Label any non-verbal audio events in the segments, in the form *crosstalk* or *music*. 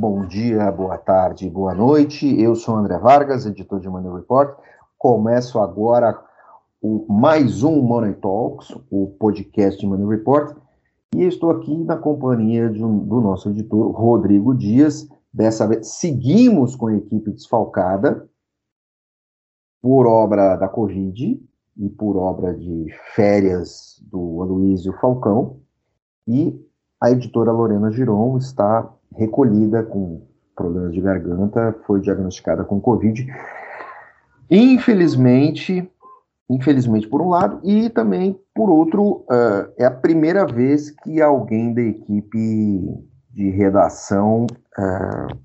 bom dia, boa tarde, boa noite. Eu sou André Vargas, editor de Money Report. Começo agora o mais um Money Talks, o podcast de Money Report, e estou aqui na companhia um, do nosso editor Rodrigo Dias. Dessa vez seguimos com a equipe desfalcada por obra da Covid e por obra de férias do Aloysio Falcão. E a editora Lorena Giron está recolhida com problemas de garganta, foi diagnosticada com Covid. Infelizmente, infelizmente por um lado, e também por outro, uh, é a primeira vez que alguém da equipe de redação uh,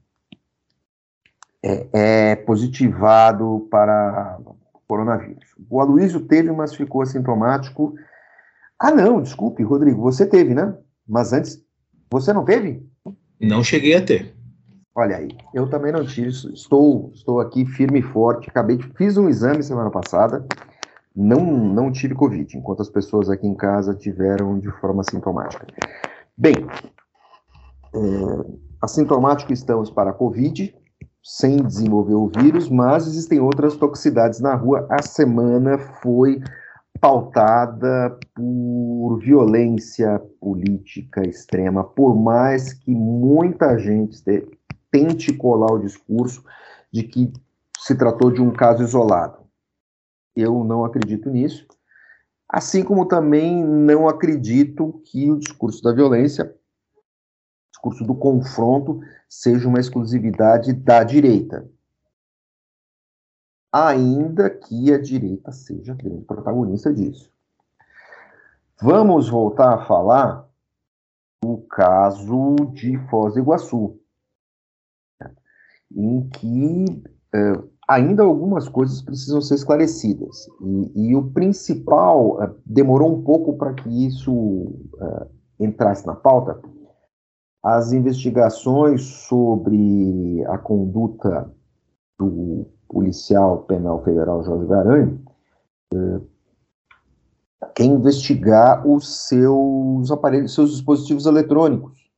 é, é, positivado para coronavírus. O Aloysio teve, mas ficou assintomático. Ah, não, desculpe, Rodrigo, você teve, né? Mas antes, você não teve? Não cheguei a ter. Olha aí, eu também não tive, estou, estou aqui firme e forte, acabei de, fiz um exame semana passada, não, não tive Covid, enquanto as pessoas aqui em casa tiveram de forma sintomática. Bem, é, assintomático estamos para Covid, sem desenvolver o vírus, mas existem outras toxicidades na rua. A semana foi pautada por violência política extrema, por mais que muita gente tente colar o discurso de que se tratou de um caso isolado. Eu não acredito nisso, assim como também não acredito que o discurso da violência, o discurso do confronto, seja uma exclusividade da direita ainda que a direita seja grande protagonista disso. Vamos voltar a falar do caso de Foz do Iguaçu, em que uh, ainda algumas coisas precisam ser esclarecidas. E, e o principal, uh, demorou um pouco para que isso uh, entrasse na pauta, as investigações sobre a conduta do policial penal federal Jorge Garanho é, quer investigar os seus aparelhos, seus dispositivos eletrônicos,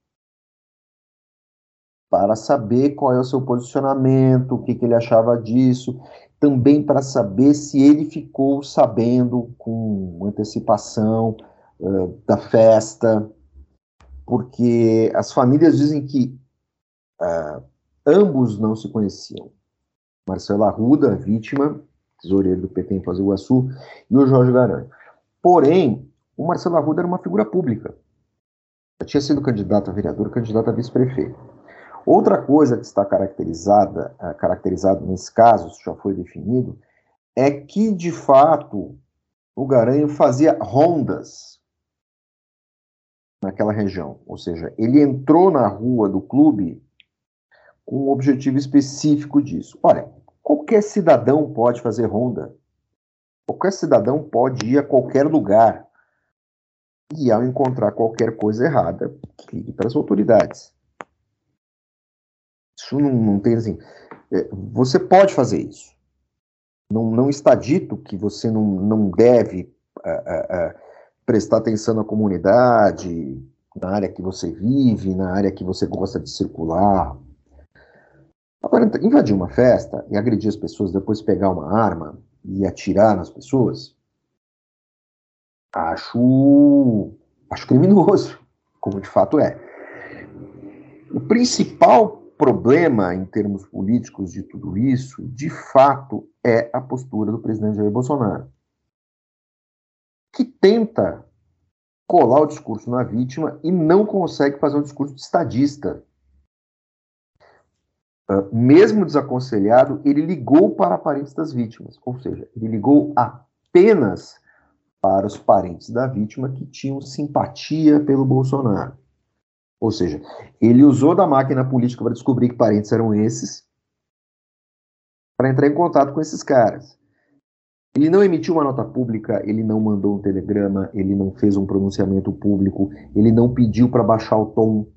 para saber qual é o seu posicionamento, o que, que ele achava disso, também para saber se ele ficou sabendo com antecipação uh, da festa, porque as famílias dizem que uh, ambos não se conheciam. Marcelo Arruda, vítima, tesoureiro do PT em Foz do Iguaçu, e o Jorge Garanho. Porém, o Marcelo Arruda era uma figura pública. Já tinha sido candidato a vereador, candidato a vice-prefeito. Outra coisa que está caracterizada, uh, caracterizado nesse caso, já foi definido, é que, de fato, o Garanho fazia rondas naquela região. Ou seja, ele entrou na rua do clube com um objetivo específico disso. Olha, qualquer cidadão pode fazer ronda. Qualquer cidadão pode ir a qualquer lugar. E ao encontrar qualquer coisa errada, ligue para as autoridades. Isso não, não tem assim. É, você pode fazer isso. Não, não está dito que você não, não deve prestar atenção na comunidade, na área que você vive, na área que você gosta de circular, Agora, invadir uma festa e agredir as pessoas, depois pegar uma arma e atirar nas pessoas, acho, acho criminoso, como de fato é. O principal problema em termos políticos de tudo isso, de fato, é a postura do presidente Jair Bolsonaro, que tenta colar o discurso na vítima e não consegue fazer um discurso de estadista, mesmo desaconselhado, ele ligou para parentes das vítimas, ou seja, ele ligou apenas para os parentes da vítima que tinham simpatia pelo Bolsonaro. Ou seja, ele usou da máquina política para descobrir que parentes eram esses, para entrar em contato com esses caras. Ele não emitiu uma nota pública, ele não mandou um telegrama, ele não fez um pronunciamento público, ele não pediu para baixar o tom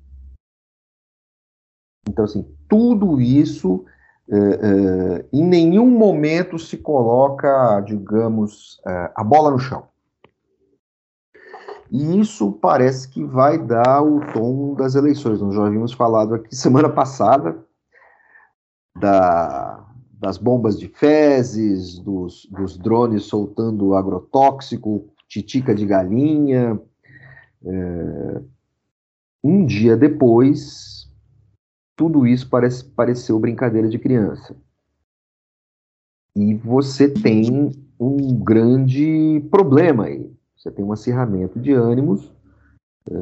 então, assim, tudo isso, é, é, em nenhum momento se coloca, digamos, é, a bola no chão. E isso parece que vai dar o tom das eleições. Nós já havíamos falado aqui semana passada da, das bombas de fezes, dos, dos drones soltando agrotóxico, titica de galinha. Um dia depois, tudo isso parece, pareceu brincadeira de criança. E você tem um grande problema aí. Você tem um acirramento de ânimos. É,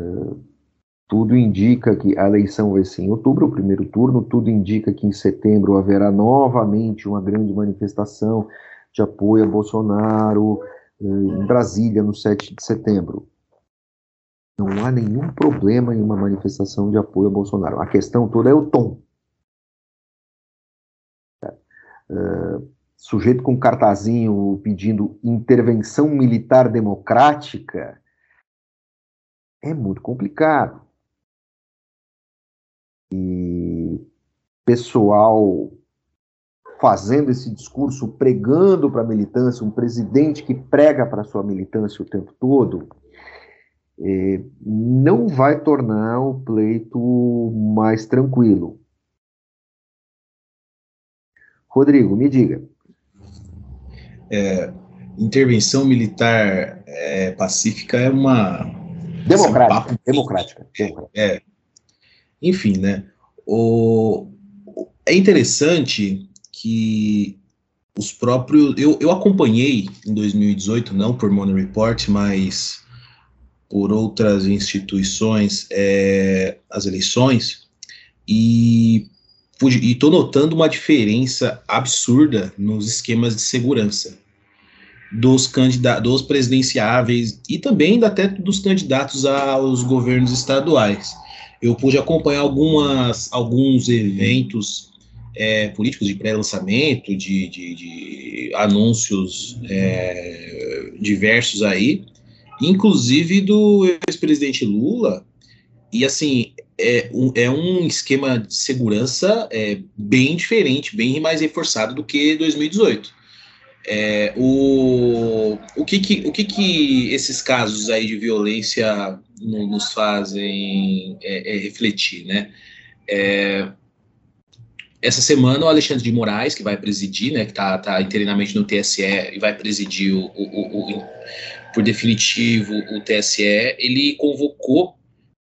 tudo indica que a eleição vai ser em outubro, o primeiro turno. Tudo indica que em setembro haverá novamente uma grande manifestação de apoio a Bolsonaro é, em Brasília, no 7 de setembro. Não há nenhum problema em uma manifestação de apoio a Bolsonaro. A questão toda é o tom. É, sujeito com cartazinho pedindo intervenção militar democrática, é muito complicado. E pessoal fazendo esse discurso, pregando para a militância, um presidente que prega para sua militância o tempo todo, não vai tornar o pleito mais tranquilo. Rodrigo, me diga é, intervenção militar é, pacífica é uma. Democrática. Um democrática, democrática. É. Enfim, né? O, é interessante que os próprios. Eu, eu acompanhei em 2018, não por Money Report, mas por outras instituições, é, as eleições, e estou notando uma diferença absurda nos esquemas de segurança dos candidatos, dos presidenciáveis e também até dos candidatos aos governos estaduais. Eu pude acompanhar algumas, alguns eventos é, políticos de pré-lançamento, de, de, de, anúncios é, diversos aí, inclusive do ex-presidente Lula. E assim, é um, é um esquema de segurança é, bem diferente, bem mais reforçado do que 2018. É, o, o, que, que, o que, que esses casos aí de violência nos fazem é, é refletir, né? É, essa semana o Alexandre de Moraes, que vai presidir, né, que está tá interinamente no TSE e vai presidir o, o, o, por definitivo o TSE, ele convocou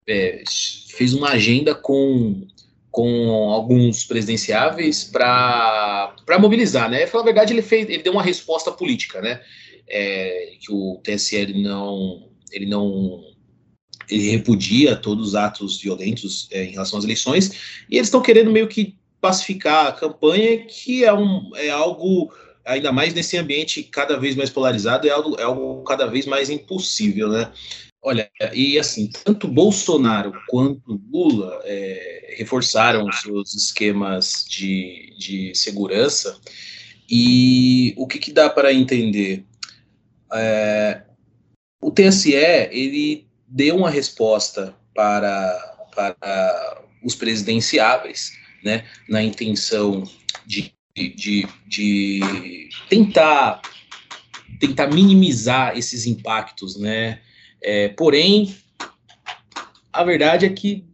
é, fez uma agenda com, com alguns presidenciáveis para mobilizar, né? Falar a verdade, ele, fez, ele deu uma resposta política, né? É, que o TSE ele não, ele não ele repudia todos os atos violentos é, em relação às eleições, e eles estão querendo meio que pacificar a campanha, que é, um, é algo, ainda mais nesse ambiente cada vez mais polarizado, é algo, é algo cada vez mais impossível, né? Olha, e assim, tanto Bolsonaro quanto Lula é, reforçaram seus esquemas de, de segurança. E o que, que dá para entender? É, o TSE ele deu uma resposta para, para os presidenciáveis, né, na intenção de, de, de tentar tentar minimizar esses impactos, né, é, porém, a verdade é que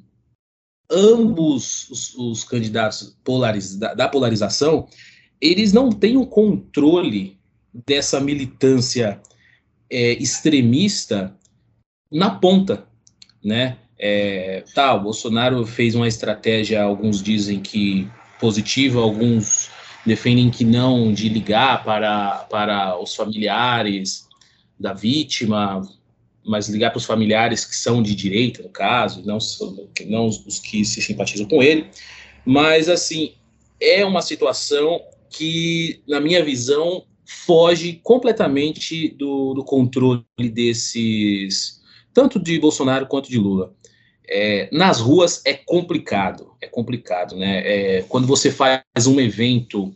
ambos os, os candidatos polariz, da, da, polarização, eles não têm o controle dessa militância é, extremista na ponta, né? É, tá, o Bolsonaro fez uma estratégia, alguns dizem que positiva, alguns defendem que não, de ligar para, para os familiares da vítima, mas ligar para os familiares que são de direita, no caso, não, não os que se simpatizam com ele. Mas, assim, é uma situação que, na minha visão, foge completamente do, do controle desses, tanto de Bolsonaro quanto de Lula. É, nas ruas é complicado, é complicado, né? É, quando você faz um evento,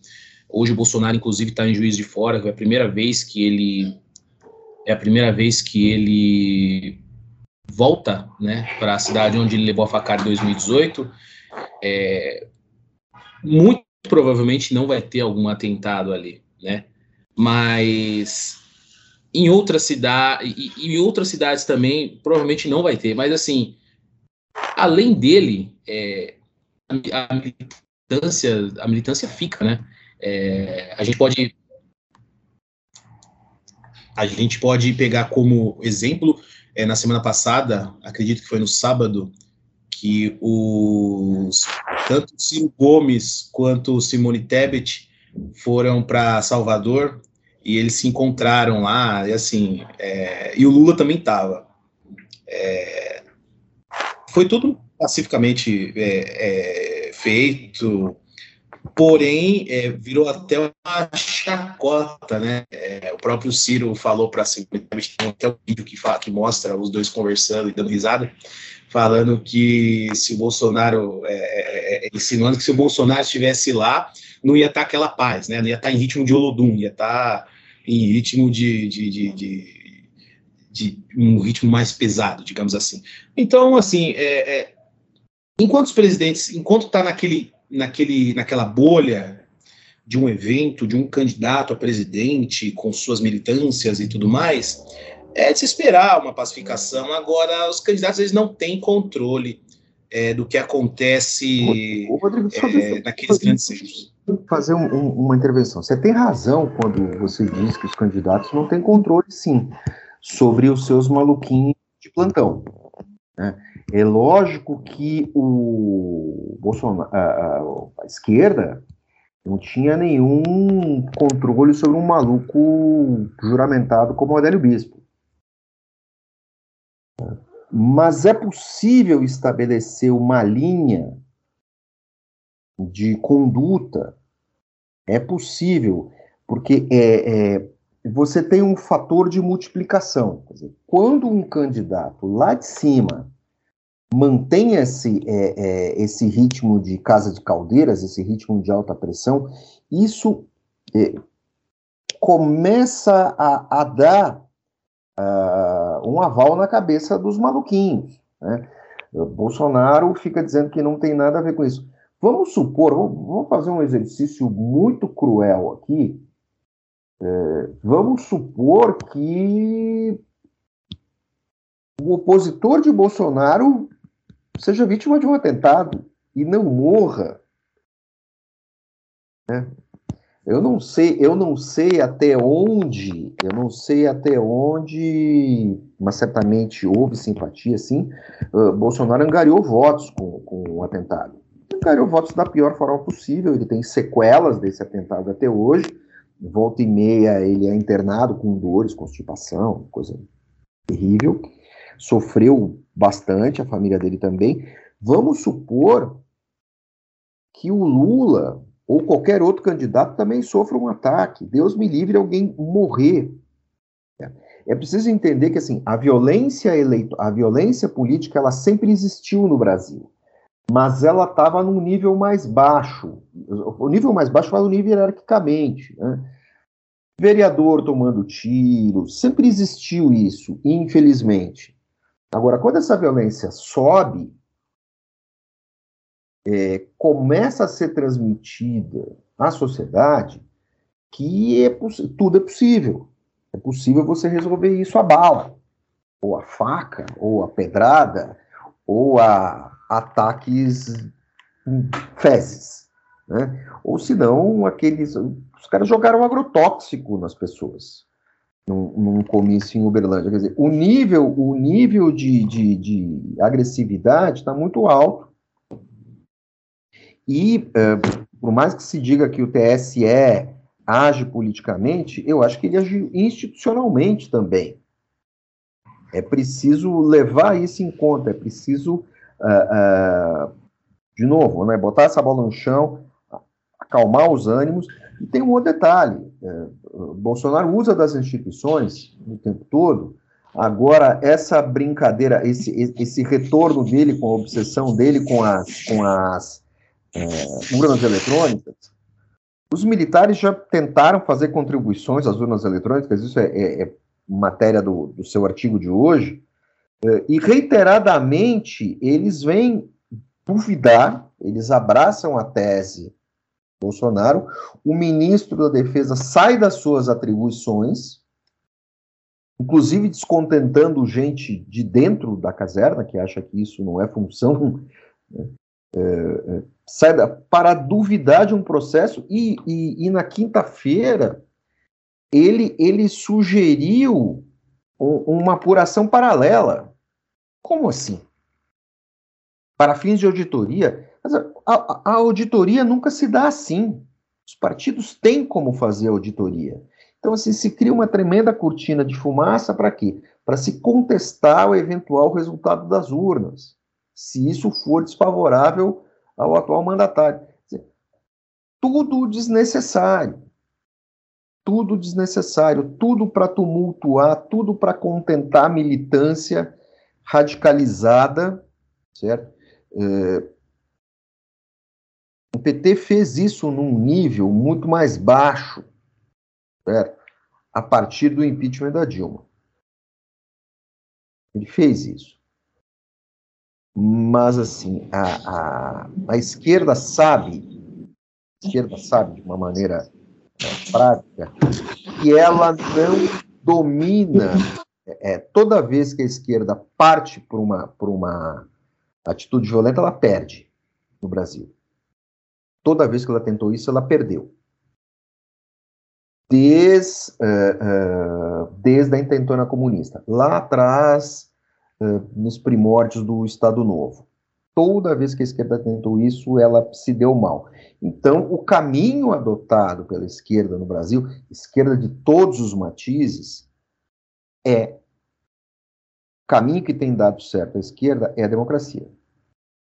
hoje o Bolsonaro, inclusive, está em Juiz de Fora, é a primeira vez que ele é a primeira vez que ele volta né, para a cidade onde ele levou a facada em 2018. É, muito provavelmente não vai ter algum atentado ali, né? Mas em outras cidades, e, em outras cidades também, provavelmente não vai ter, mas assim, além dele, é, a, militância, a militância fica, né? É, a gente pode a gente pode pegar como exemplo é, na semana passada, acredito que foi no sábado, que os tanto Ciro Gomes quanto Simone Tebet foram para Salvador e eles se encontraram lá, e assim, é, e o Lula também estava. É, foi tudo pacificamente é, é feito, porém é, virou até uma chacota, né? É, o próprio Ciro falou para si, tem até um vídeo que, fala, que mostra os dois conversando e dando risada, falando que se o Bolsonaro, é, insinuando que se o Bolsonaro estivesse lá, não ia estar tá aquela paz, né? Não ia estar tá em ritmo de Olodum, ia estar tá em ritmo de, de, de, de, de um ritmo mais pesado, digamos assim. Então, assim, é, é, enquanto os presidentes, enquanto está naquele, naquele, naquela bolha de um evento, de um candidato a presidente com suas militâncias e tudo mais, é de se esperar uma pacificação. Agora, os candidatos eles não têm controle é, do que acontece Rodrigo, é, naqueles grandes centros fazer um, um, uma intervenção. Você tem razão quando você diz que os candidatos não têm controle, sim, sobre os seus maluquinhos de plantão. Né? É lógico que o Bolsonaro, a, a, esquerda não tinha nenhum controle sobre um maluco juramentado como Adélio Bispo. Mas é possível estabelecer uma linha de conduta é possível, porque é, é, você tem um fator de multiplicação. Dizer, quando um candidato lá de cima mantém esse, é, é, esse ritmo de casa de caldeiras, esse ritmo de alta pressão, isso é, começa a, a dar uh, um aval na cabeça dos maluquinhos. Né? O Bolsonaro fica dizendo que não tem nada a ver com isso. Vamos supor, vamos fazer um exercício muito cruel aqui. É, vamos supor que o opositor de Bolsonaro seja vítima de um atentado e não morra. Né? Eu não sei, eu não sei até onde, eu não sei até onde, mas certamente houve simpatia, sim. Uh, Bolsonaro angariou votos com, com o atentado angariou votos da pior forma possível. Ele tem sequelas desse atentado até hoje. Volta e meia ele é internado com dores, constipação, coisa terrível. Sofreu bastante, a família dele também. Vamos supor que o Lula ou qualquer outro candidato também sofra um ataque. Deus me livre alguém morrer. É preciso entender que assim, a violência eleito, a violência política, ela sempre existiu no Brasil mas ela estava num nível mais baixo. O nível mais baixo fala o nível hierarquicamente. Né? Vereador tomando tiro, sempre existiu isso, infelizmente. Agora, quando essa violência sobe, é, começa a ser transmitida à sociedade que é tudo é possível. É possível você resolver isso a bala, ou a faca, ou a pedrada, ou a ataques fezes, né? Ou se não, aqueles. Os caras jogaram agrotóxico nas pessoas num, num comício em Uberlândia. Quer dizer, o nível, o nível de, de, de agressividade está muito alto. E, é, por mais que se diga que o TSE age politicamente, eu acho que ele age institucionalmente também. É preciso levar isso em conta, é preciso uh, de novo, né, botar essa bola no chão, acalmar os ânimos. E tem um outro detalhe: uh, Bolsonaro usa das instituições o tempo todo. Agora, essa brincadeira, esse, esse retorno dele com a obsessão dele com as, com as urnas eletrônicas, os militares já tentaram fazer contribuições às urnas eletrônicas, isso é, é, é matéria do, do seu artigo de hoje, é, e reiteradamente eles vêm duvidar, eles abraçam a tese Bolsonaro, o ministro da Defesa sai das suas atribuições inclusive descontentando gente de dentro da caserna, que acha que isso não é função, *laughs* né, é, é, sai da, para duvidar de um processo, e, e, e na quinta-feira ele, ele sugeriu um, uma apuração paralela. Como assim? Para fins de auditoria, a, a, auditoria nunca se dá assim. Os partidos têm como fazer auditoria. Então, assim, se cria uma tremenda cortina de fumaça para quê? Para se contestar o eventual resultado das urnas, se isso for desfavorável ao atual mandatário. Tudo desnecessário. Tudo desnecessário, tudo para tumultuar, tudo para contentar a militância radicalizada, certo? É, o PT fez isso num nível muito mais baixo, certo? a partir do impeachment da Dilma. Ele fez isso. Mas, assim, a, a, a esquerda sabe, a esquerda sabe de uma maneira é, prática, que ela não domina. É, toda vez que a esquerda parte por uma, por uma atitude violenta, ela perde no Brasil. Toda vez que ela tentou isso, ela perdeu. Desde, uh, uh, desde a intentona comunista. Lá atrás, uh, nos primórdios do Estado Novo. Toda vez que a esquerda tentou isso, ela se deu mal. Então, o caminho adotado pela esquerda no Brasil, esquerda de todos os matizes, é caminho que tem dado certo à esquerda é a democracia.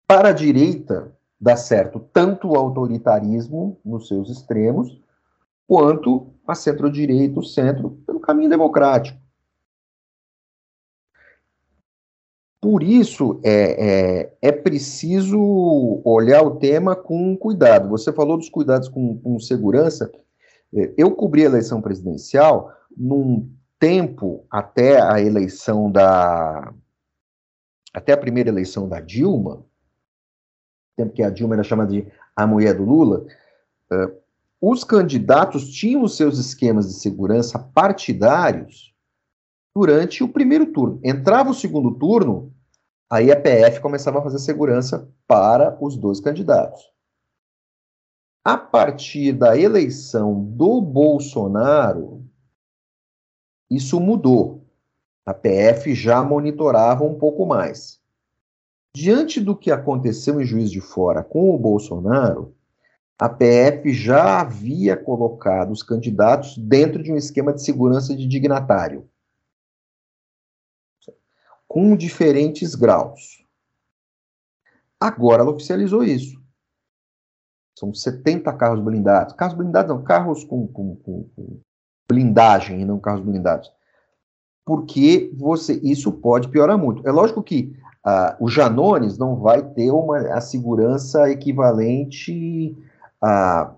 Para a direita, dá certo tanto o autoritarismo nos seus extremos, quanto a centro-direita, o centro, pelo caminho democrático. Por isso, é, é, é, preciso olhar o tema com cuidado. Você falou dos cuidados com, com segurança. É, eu cobri a eleição presidencial num tempo até a eleição da. até a primeira eleição da Dilma, tempo que a Dilma era chamada de a mulher do Lula, uh, os candidatos tinham seus esquemas de segurança partidários durante o primeiro turno. Entrava o segundo turno, aí a PF começava a fazer segurança para os dois candidatos. A partir da eleição do Bolsonaro, isso mudou. A PF já monitorava um pouco mais. Diante do que aconteceu em Juiz de Fora com o Bolsonaro, a PF já havia colocado os candidatos dentro de um esquema de segurança de dignatário, com diferentes graus. Agora ela oficializou isso. São 70 carros blindados. Carros blindados não, carros com, com, com, com blindagem e não carros blindados. Porque você, isso pode piorar muito. É lógico que ah, o Janones não vai ter uma, a segurança equivalente a,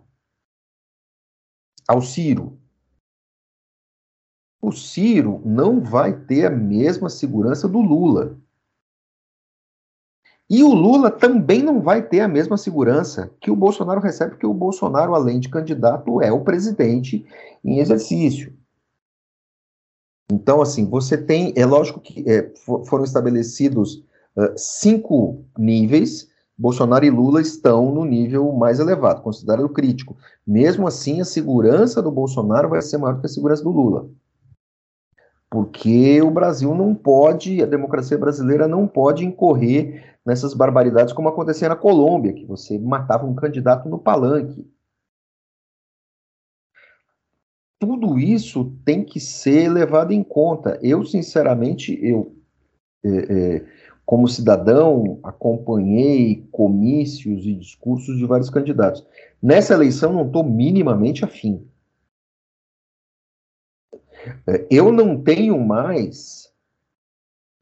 ao Ciro. O Ciro não vai ter a mesma segurança do Lula. E o Lula também não vai ter a mesma segurança que o Bolsonaro recebe, porque o Bolsonaro, além de candidato, é o presidente em exercício. Então, assim, você tem. É lógico que é, foram estabelecidos cinco níveis, Bolsonaro e Lula estão no nível mais elevado, considerado crítico. Mesmo assim, a segurança do Bolsonaro vai ser maior que a segurança do Lula. Porque o Brasil não pode, a democracia brasileira não pode incorrer nessas barbaridades como acontecia na Colômbia, que você matava um candidato no palanque. Tudo isso tem que ser levado em conta. Eu, sinceramente, eu é, é, como cidadão, acompanhei comícios e discursos de vários candidatos. Nessa eleição, não estou minimamente afim. É, eu não tenho mais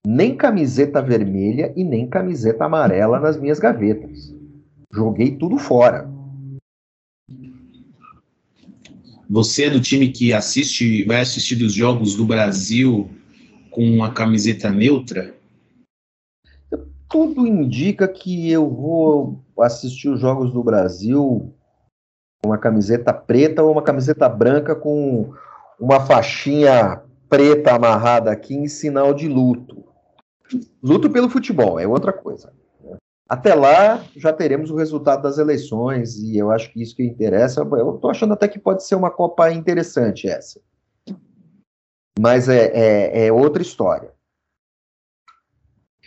nem camiseta vermelha e nem camiseta amarela nas minhas gavetas. Joguei tudo fora. Você é do time que assiste, vai assistir os jogos do Brasil com a camiseta neutra? tudo indica que eu vou assistir os Jogos do Brasil com uma camiseta preta ou uma camiseta branca com uma faixinha preta amarrada aqui em sinal de luto. Luto pelo futebol, é outra coisa. Até lá, já teremos o resultado das eleições, e eu acho que isso que interessa. Eu estou achando até que pode ser uma Copa interessante essa. Mas é, é, é outra história.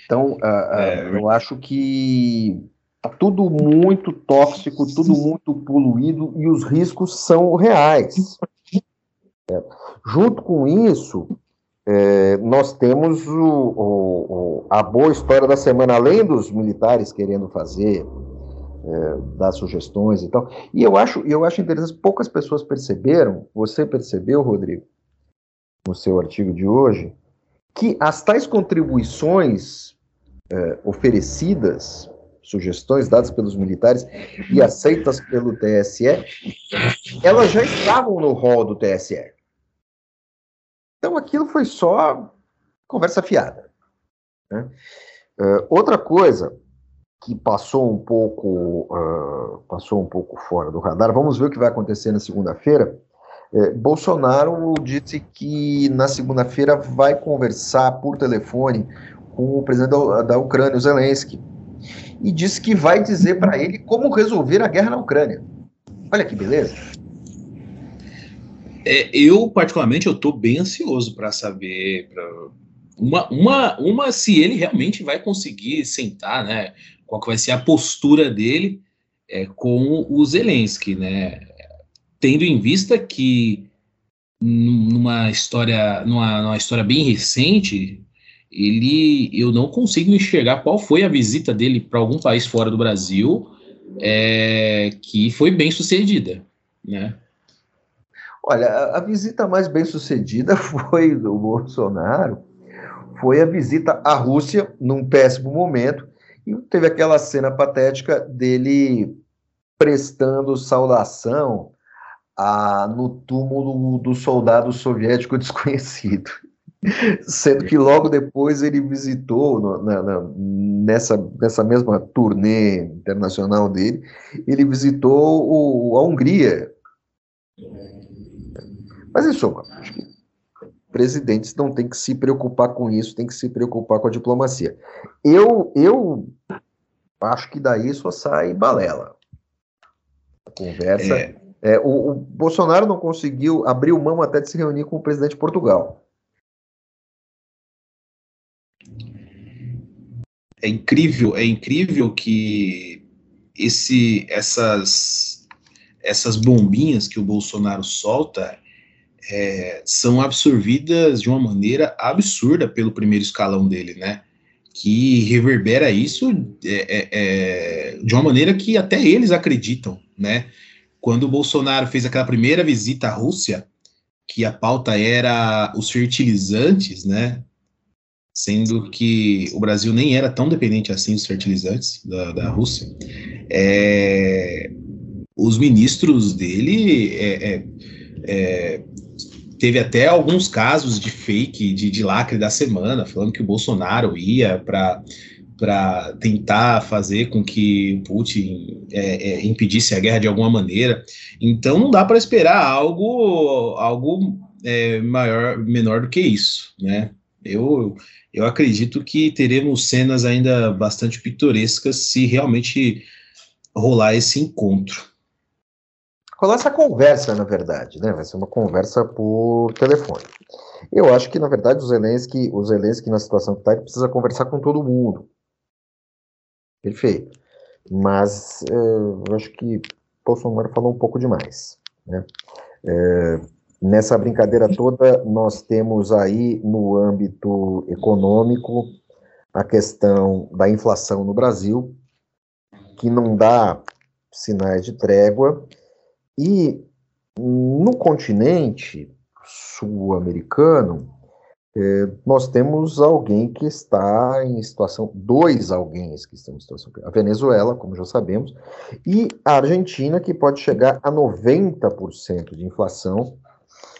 Então, uh, uh, eu acho que tá tudo muito tóxico, tudo muito poluído, e os riscos são reais. É. Junto com isso, é, nós temos o, o, a boa história da semana, além dos militares querendo fazer, é, dar sugestões e tal. E eu acho, eu acho interessante, poucas pessoas perceberam, você percebeu, Rodrigo, no seu artigo de hoje, que as tais contribuições é, oferecidas, sugestões dadas pelos militares e aceitas pelo TSE, elas já estavam no rol do TSE. Então aquilo foi só conversa fiada. Né? Uh, outra coisa que passou um pouco uh, passou um pouco fora do radar. Vamos ver o que vai acontecer na segunda-feira. É, Bolsonaro disse que na segunda-feira vai conversar por telefone com o presidente da, Ucrânia, Zelensky, e disse que vai dizer para ele como resolver a guerra na Ucrânia. Olha que beleza. É, eu, particularmente, eu estou bem ansioso para saber pra, uma, uma, uma se ele realmente vai conseguir sentar, né? Qual que vai ser a postura dele é, com o Zelensky, né? Tendo em vista que numa história, numa, numa história bem recente, ele, eu não consigo enxergar qual foi a visita dele para algum país fora do Brasil é, que foi bem sucedida, né? Olha, a, visita mais bem sucedida *laughs* foi do Bolsonaro, foi a visita à Rússia num péssimo momento, e teve aquela cena patética dele prestando saudação a, no túmulo do soldado soviético *laughs* desconhecido. Sendo que logo depois ele visitou, no, na, na, nessa, nessa mesma turnê internacional dele, ele visitou o, a Hungria, mas, em suma, acho que presidentes não têm que se preocupar com isso, tem que se preocupar com a diplomacia. Eu, eu acho que daí só sai balela. A conversa. É. É, o, o, Bolsonaro não conseguiu abrir o mão até de se reunir com o presidente de Portugal. É incrível, é incrível que esse, essas, essas bombinhas que o Bolsonaro solta é, são absorvidas de uma maneira absurda pelo primeiro escalão dele, né? Que reverbera isso é, é, é, de uma maneira que até eles acreditam, né? Quando o Bolsonaro fez aquela primeira visita à Rússia, que a pauta era os fertilizantes, né? Sendo que o Brasil nem era tão dependente assim dos fertilizantes da, da Rússia. É, os ministros dele é, é, teve até alguns casos de fake, de, de lacre da semana, falando que o Bolsonaro ia para para tentar fazer com que Putin é, é, impedisse a guerra de alguma maneira. Então não dá para esperar algo algo é, maior menor do que isso, né? Eu eu acredito que teremos cenas ainda bastante pitorescas se realmente rolar esse encontro rolar essa conversa, na verdade, né? Vai ser uma conversa por telefone. Eu acho que, na verdade, o Zelensky, o Zelensky na situação que está, precisa conversar com todo mundo. Perfeito. Mas é, eu acho que Bolsonaro falou um pouco demais. Né? É, nessa brincadeira toda, nós temos aí, no âmbito econômico, a questão da inflação no Brasil, que não dá sinais de trégua, e no continente sul-americano, é, nós temos alguém que está em situação, dois alguém que estão em situação, a Venezuela, como já sabemos, e a Argentina, que pode chegar a 90% de inflação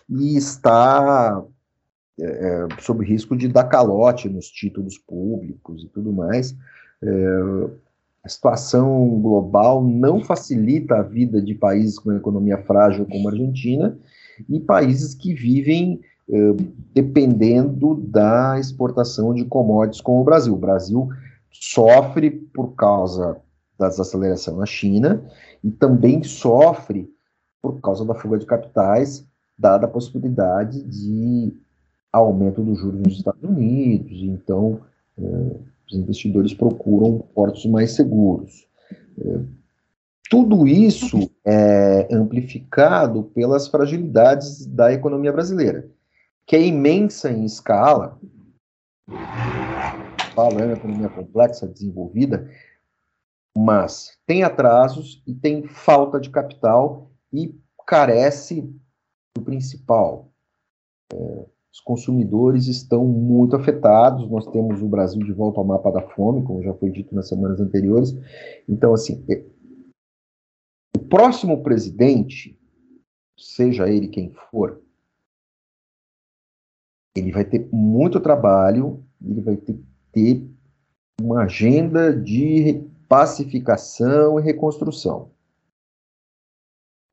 e está é, é, sob risco de dar calote nos títulos públicos e tudo mais. É, a situação global não facilita a vida de países com economia frágil como a Argentina e países que vivem dependendo da exportação de commodities com o Brasil. O Brasil sofre por causa da desaceleração na China e também sofre por causa da fuga de capitais, dada a possibilidade de aumento dos juros nos Estados Unidos. Então, eh, os investidores procuram portos mais seguros. Eh, tudo isso é amplificado pelas fragilidades da economia brasileira, que é imensa em escala, fala, é uma economia complexa, desenvolvida, mas tem atrasos e tem falta de capital e carece do principal. É, os consumidores estão muito afetados. Nós temos o Brasil de volta ao mapa da fome, como já foi dito nas semanas anteriores. Então, assim, é, o próximo presidente, seja ele quem for, ele vai ter muito trabalho, ele vai ter, ter uma agenda de pacificação e reconstrução.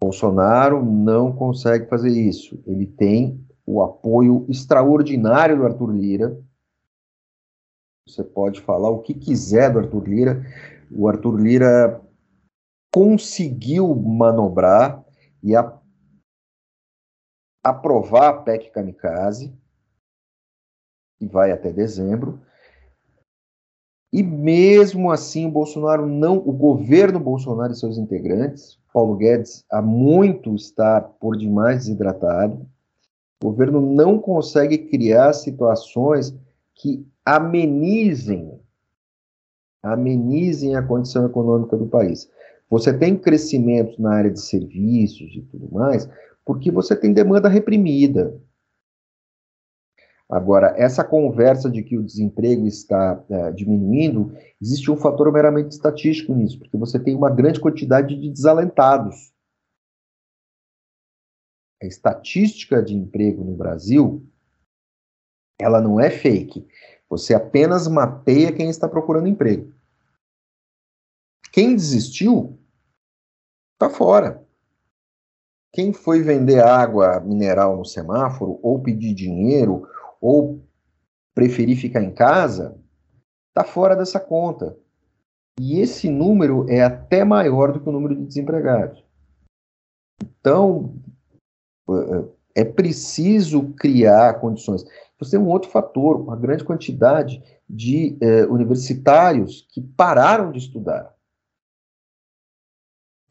Bolsonaro não consegue fazer isso. Ele tem o apoio extraordinário do Arthur Lira. Você pode falar o que quiser do Arthur Lira. O Arthur Lira conseguiu manobrar e a, aprovar a PEC Kamikaze, que vai até dezembro. E mesmo assim, o Bolsonaro não, o governo Bolsonaro e seus integrantes, Paulo Guedes há muito está por demais desidratado. O governo não consegue criar situações que amenizem amenizem a condição econômica do país. Você tem crescimento na área de serviços e tudo mais, porque você tem demanda reprimida. Agora, essa conversa de que o desemprego está é, diminuindo, existe um fator meramente estatístico nisso, porque você tem uma grande quantidade de desalentados. A estatística de emprego no Brasil, ela não é fake. Você apenas mapeia quem está procurando emprego. Quem desistiu, está fora. Quem foi vender água mineral no semáforo, ou pedir dinheiro, ou preferir ficar em casa, está fora dessa conta. E esse número é até maior do que o número de desempregados. Então, é, é preciso criar condições. Você tem um outro fator, uma grande quantidade de eh, universitários que pararam de estudar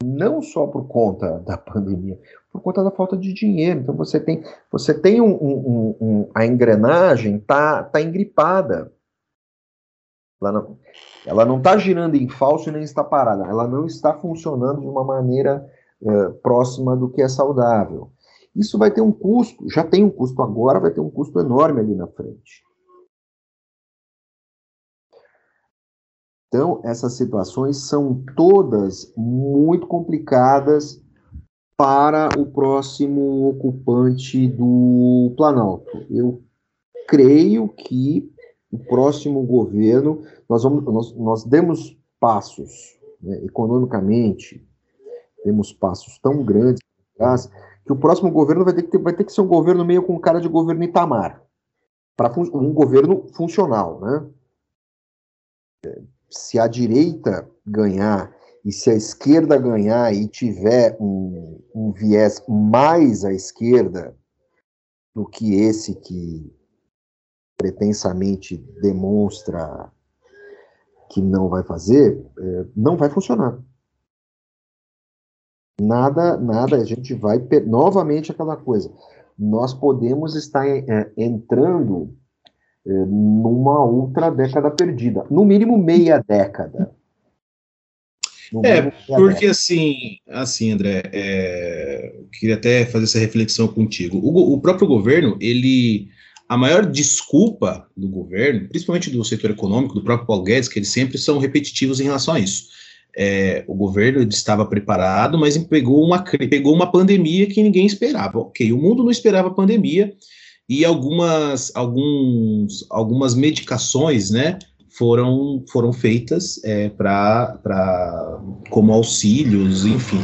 não só por conta da pandemia, por conta da falta de dinheiro. Então você tem, você tem um, um, um a engrenagem tá, tá engripada. Ela não, ela não está girando em falso e nem está parada. Ela não está funcionando de uma maneira uh, próxima do que é saudável. Isso vai ter um custo, já tem um custo agora, vai ter um custo enorme ali na frente. Então, essas situações são todas muito complicadas para o próximo ocupante do Planalto. Eu creio que o próximo governo, nós, vamos, nós, nós demos passos né, economicamente, demos passos tão grandes que o próximo governo vai ter que, ter, vai ter que ser um governo meio com cara de governo Itamar, para um governo funcional, né? se a direita ganhar e se a esquerda ganhar e tiver um, um viés mais à esquerda do que esse que pretensamente demonstra que não vai fazer, é, não vai funcionar. Nada, nada, a gente vai novamente aquela coisa. Nós podemos estar é, entrando é, numa outra década perdida. No mínimo meia década. No é, porque década. assim, assim, André, é, queria até fazer essa reflexão contigo. O, o próprio governo, ele a maior desculpa do governo, principalmente do setor econômico, do próprio Paulo Guedes, que eles sempre são repetitivos em relação a isso. É, o governo estava preparado, mas pegou uma, pegou uma pandemia que ninguém esperava. Ok, o mundo não esperava a pandemia, e algumas, alguns, algumas medicações, né, foram, foram feitas é, para como auxílios, enfim,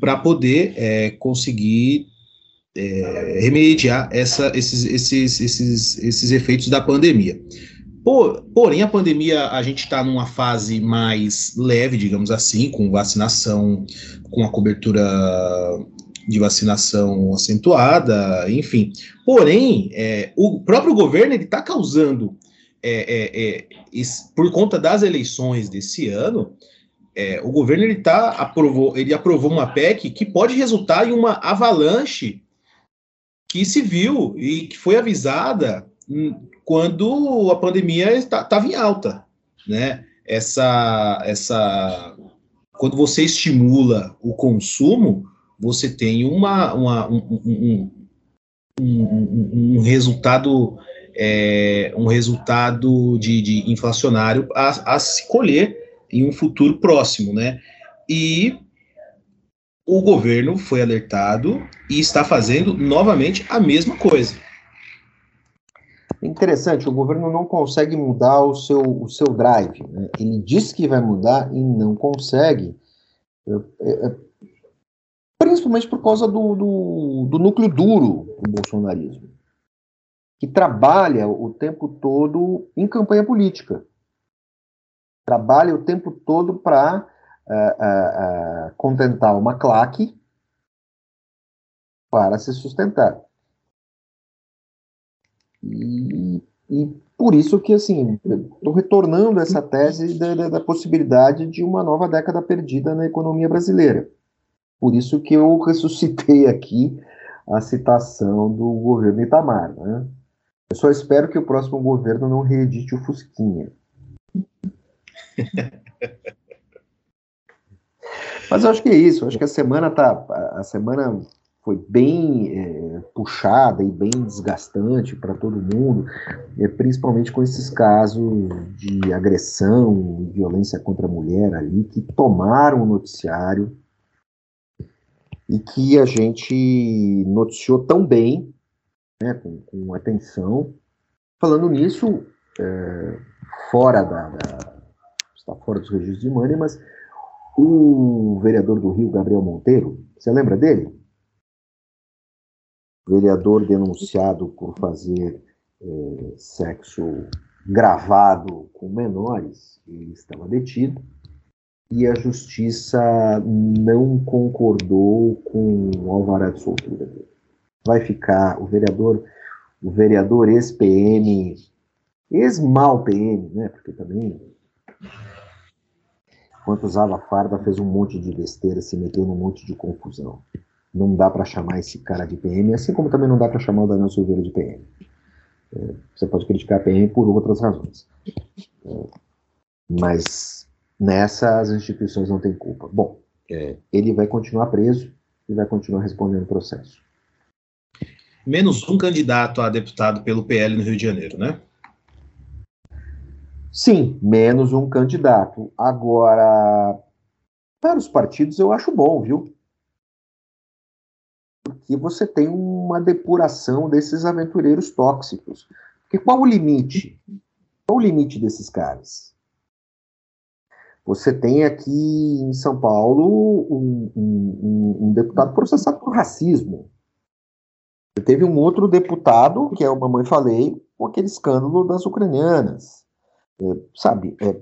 para poder é, conseguir é, remediar essa, esses, esses, esses, esses efeitos da pandemia. Por, porém, a pandemia, a gente está numa fase mais leve, digamos assim, com vacinação, com a cobertura de vacinação acentuada, enfim. Porém, é, o próprio governo está causando, é, é, é por conta das eleições desse ano, é, o governo ele tá, aprovou, ele aprovou uma PEC que pode resultar em uma avalanche que se viu e que foi avisada quando a pandemia estava em alta, né? Essa, essa, quando você estimula o consumo, você tem uma, uma um, um, um, um, resultado é, um resultado de, de inflacionário a, a se colher em um futuro próximo, né? E o governo foi alertado e está fazendo novamente a mesma coisa. Interessante, o governo não consegue mudar o seu, o seu drive. Né? Ele diz que vai mudar e não consegue, é, é, é principalmente por causa do, do, do núcleo duro do bolsonarismo, que trabalha o tempo todo em campanha política. Trabalha o tempo todo para uh, uh, contentar uma claque para se sustentar. E, e por isso que, assim, estou retornando essa tese da, da, da, possibilidade de uma nova década perdida na economia brasileira. Por isso que eu ressuscitei aqui a citação do governo Itamar. Né? Eu só espero que o próximo governo não reedite o Fusquinha. *laughs* Mas eu acho que é isso. Eu acho que a semana tá, a semana foi bem é, puxada e bem desgastante para todo mundo, é, principalmente com esses casos de agressão e violência contra a mulher ali que tomaram o noticiário e que a gente noticiou tão bem, né, com, com atenção. Falando nisso, é, fora da, da, está fora dos registros de money, mas o vereador do Rio, Gabriel Monteiro, você lembra dele? Vereador denunciado por fazer é, sexo gravado com menores, ele estava detido, e a justiça não concordou com o alvará de soltura dele. Vai ficar o vereador, o vereador ex-PM, ex-mal PM, né? Porque também, enquanto usava farda, fez um monte de besteira, se meteu num monte de confusão não dá para chamar esse cara de PM, assim como também não dá para chamar o Daniel Silveira de PM. É, você pode criticar a PM por outras razões. É, mas nessa as instituições não têm culpa. Bom, é, ele vai continuar preso e vai continuar respondendo o processo. Menos um candidato a deputado pelo PL no Rio de Janeiro, né? Sim, menos um candidato. Agora, para os partidos eu acho bom, viu? Porque você tem uma depuração desses aventureiros tóxicos. Porque qual o limite? Qual o limite desses caras? Você tem aqui em São Paulo um, um, um deputado processado por racismo. Teve um outro deputado, que é o Mamãe Falei, com aquele escândalo das ucranianas. É, sabe, é,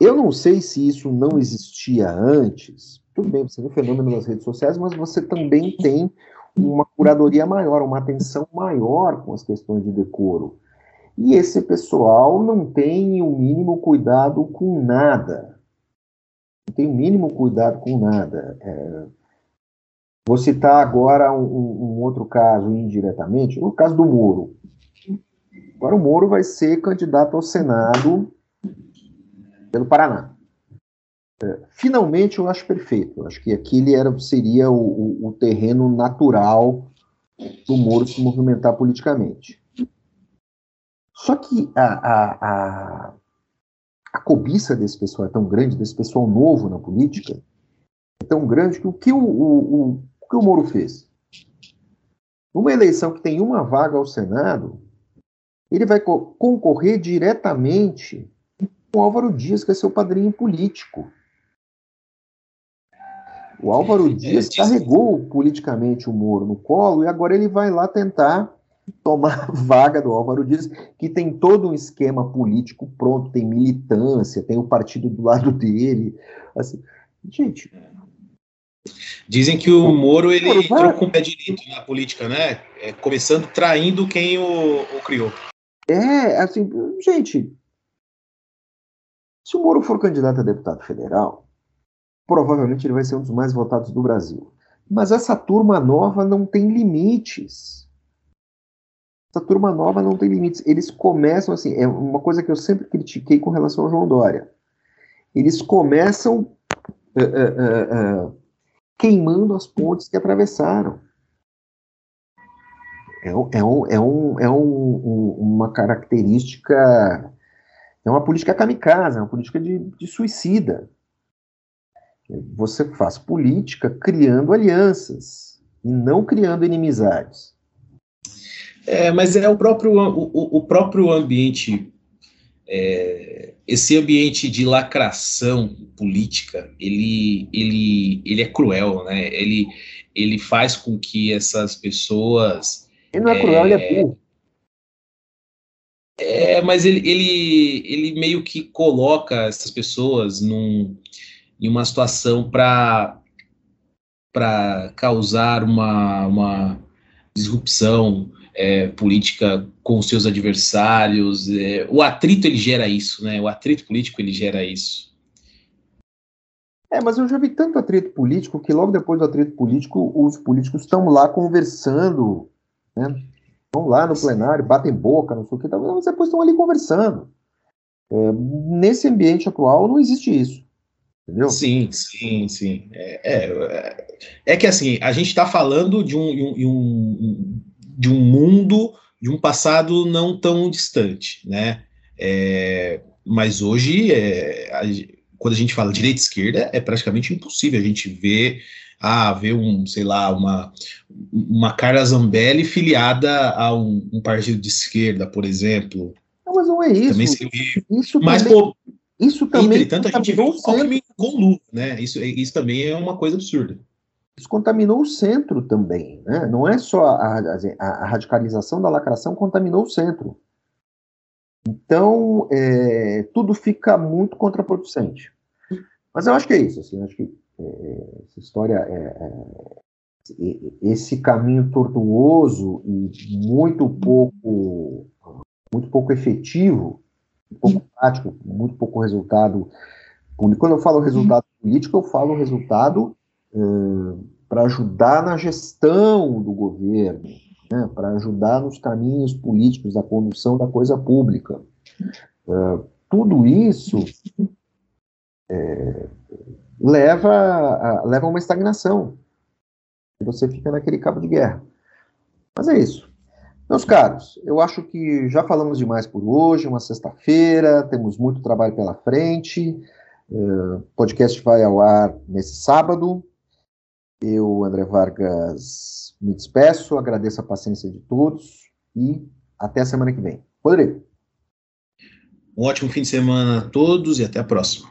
eu não sei se isso não existia antes, tudo bem, você tem um fenômeno nas redes sociais, mas você também tem uma curadoria maior, uma atenção maior com as questões de decoro. E esse pessoal não tem o mínimo cuidado com nada. Não tem o mínimo cuidado com nada. É... Vou citar agora um, um, outro caso indiretamente, o caso do Moro. Agora o Moro vai ser candidato ao Senado pelo Paraná. É, finalmente eu acho perfeito. Eu acho que aquele era, seria o, o, o terreno natural do Moro se movimentar politicamente. Só que a, a, a, a, cobiça desse pessoal é tão grande, desse pessoal novo na política, é tão grande que o que o, o, o, o que o Moro fez? Numa eleição que tem uma vaga ao Senado, ele vai co concorrer diretamente com Álvaro Dias, que é seu padrinho político. O Álvaro Dias carregou politicamente o Moro no colo e agora ele vai lá tentar tomar a *laughs* vaga do Álvaro Dias, que tem todo um esquema político pronto, tem militância, tem o partido do lado *laughs* dele. Assim, gente. Dizem que o Moro ele Moro, entrou com o pé direito na política, né? É, começando traindo quem o, o criou. É, assim, gente. Se o Moro for candidato a deputado federal, provavelmente ele vai ser um dos mais votados do Brasil. Mas essa turma nova não tem limites. Essa turma nova não tem limites. Eles começam assim, é uma coisa que eu sempre critiquei com relação ao João Dória. Eles começam uh, uh, uh, queimando as pontes que atravessaram. É, é, um, é, um, é um, uma característica, é uma política kamikaze, é uma política de, de suicida. Você faz política criando alianças e não criando inimizades. É, mas é o próprio, o, o próprio ambiente, é, esse ambiente de lacração política, ele, ele, ele é cruel, né? Ele, ele faz com que essas pessoas. Ele não é, é cruel, ele é burro. É, mas ele, ele, ele meio que coloca essas pessoas num, em uma situação para causar uma, uma disrupção é, política com os seus adversários. É, o atrito ele gera isso, né? O atrito político ele gera isso. É, mas eu já vi tanto atrito político que logo depois do atrito político, os políticos estão lá conversando, né? Vão lá no plenário, batem boca, não sei o que, mas depois estão ali conversando. É, nesse ambiente atual não existe isso. Entendeu? Sim, sim, sim. É, é, é que assim, a gente está falando de um, um, um, de um mundo, de um passado não tão distante, né? É, mas hoje, é, a, quando a gente fala direita e esquerda, é praticamente impossível a gente ver, ah, ver um, sei lá, uma, uma Carla Zambelli filiada a um, um partido de esquerda, por exemplo. Não, mas não é isso. Também isso mas, também, pô, isso também. Entretanto, a gente vê o Alckmin com Lula, né? Isso, isso também é uma coisa absurda isso contaminou o centro também. Né? Não é só a, a, a, radicalização da lacração contaminou o centro. Então, é, tudo fica muito contraproducente. Mas eu acho que é isso. Assim, acho que é, essa história é, é, esse caminho tortuoso e muito pouco muito pouco efetivo, pouco prático, muito pouco resultado político. Quando eu falo resultado político, eu falo resultado para ajudar na gestão do governo, né, para ajudar nos caminhos políticos da condução da coisa pública. Uh, tudo isso é, leva, a, leva a uma estagnação. Você fica naquele cabo de guerra. Mas é isso. Meus caros, eu acho que já falamos demais por hoje, uma sexta-feira, temos muito trabalho pela frente. O uh, podcast vai ao ar nesse sábado, eu, André Vargas, me despeço, agradeço a paciência de todos e até a semana que vem. Rodrigo. Um ótimo fim de semana a todos e até a próxima.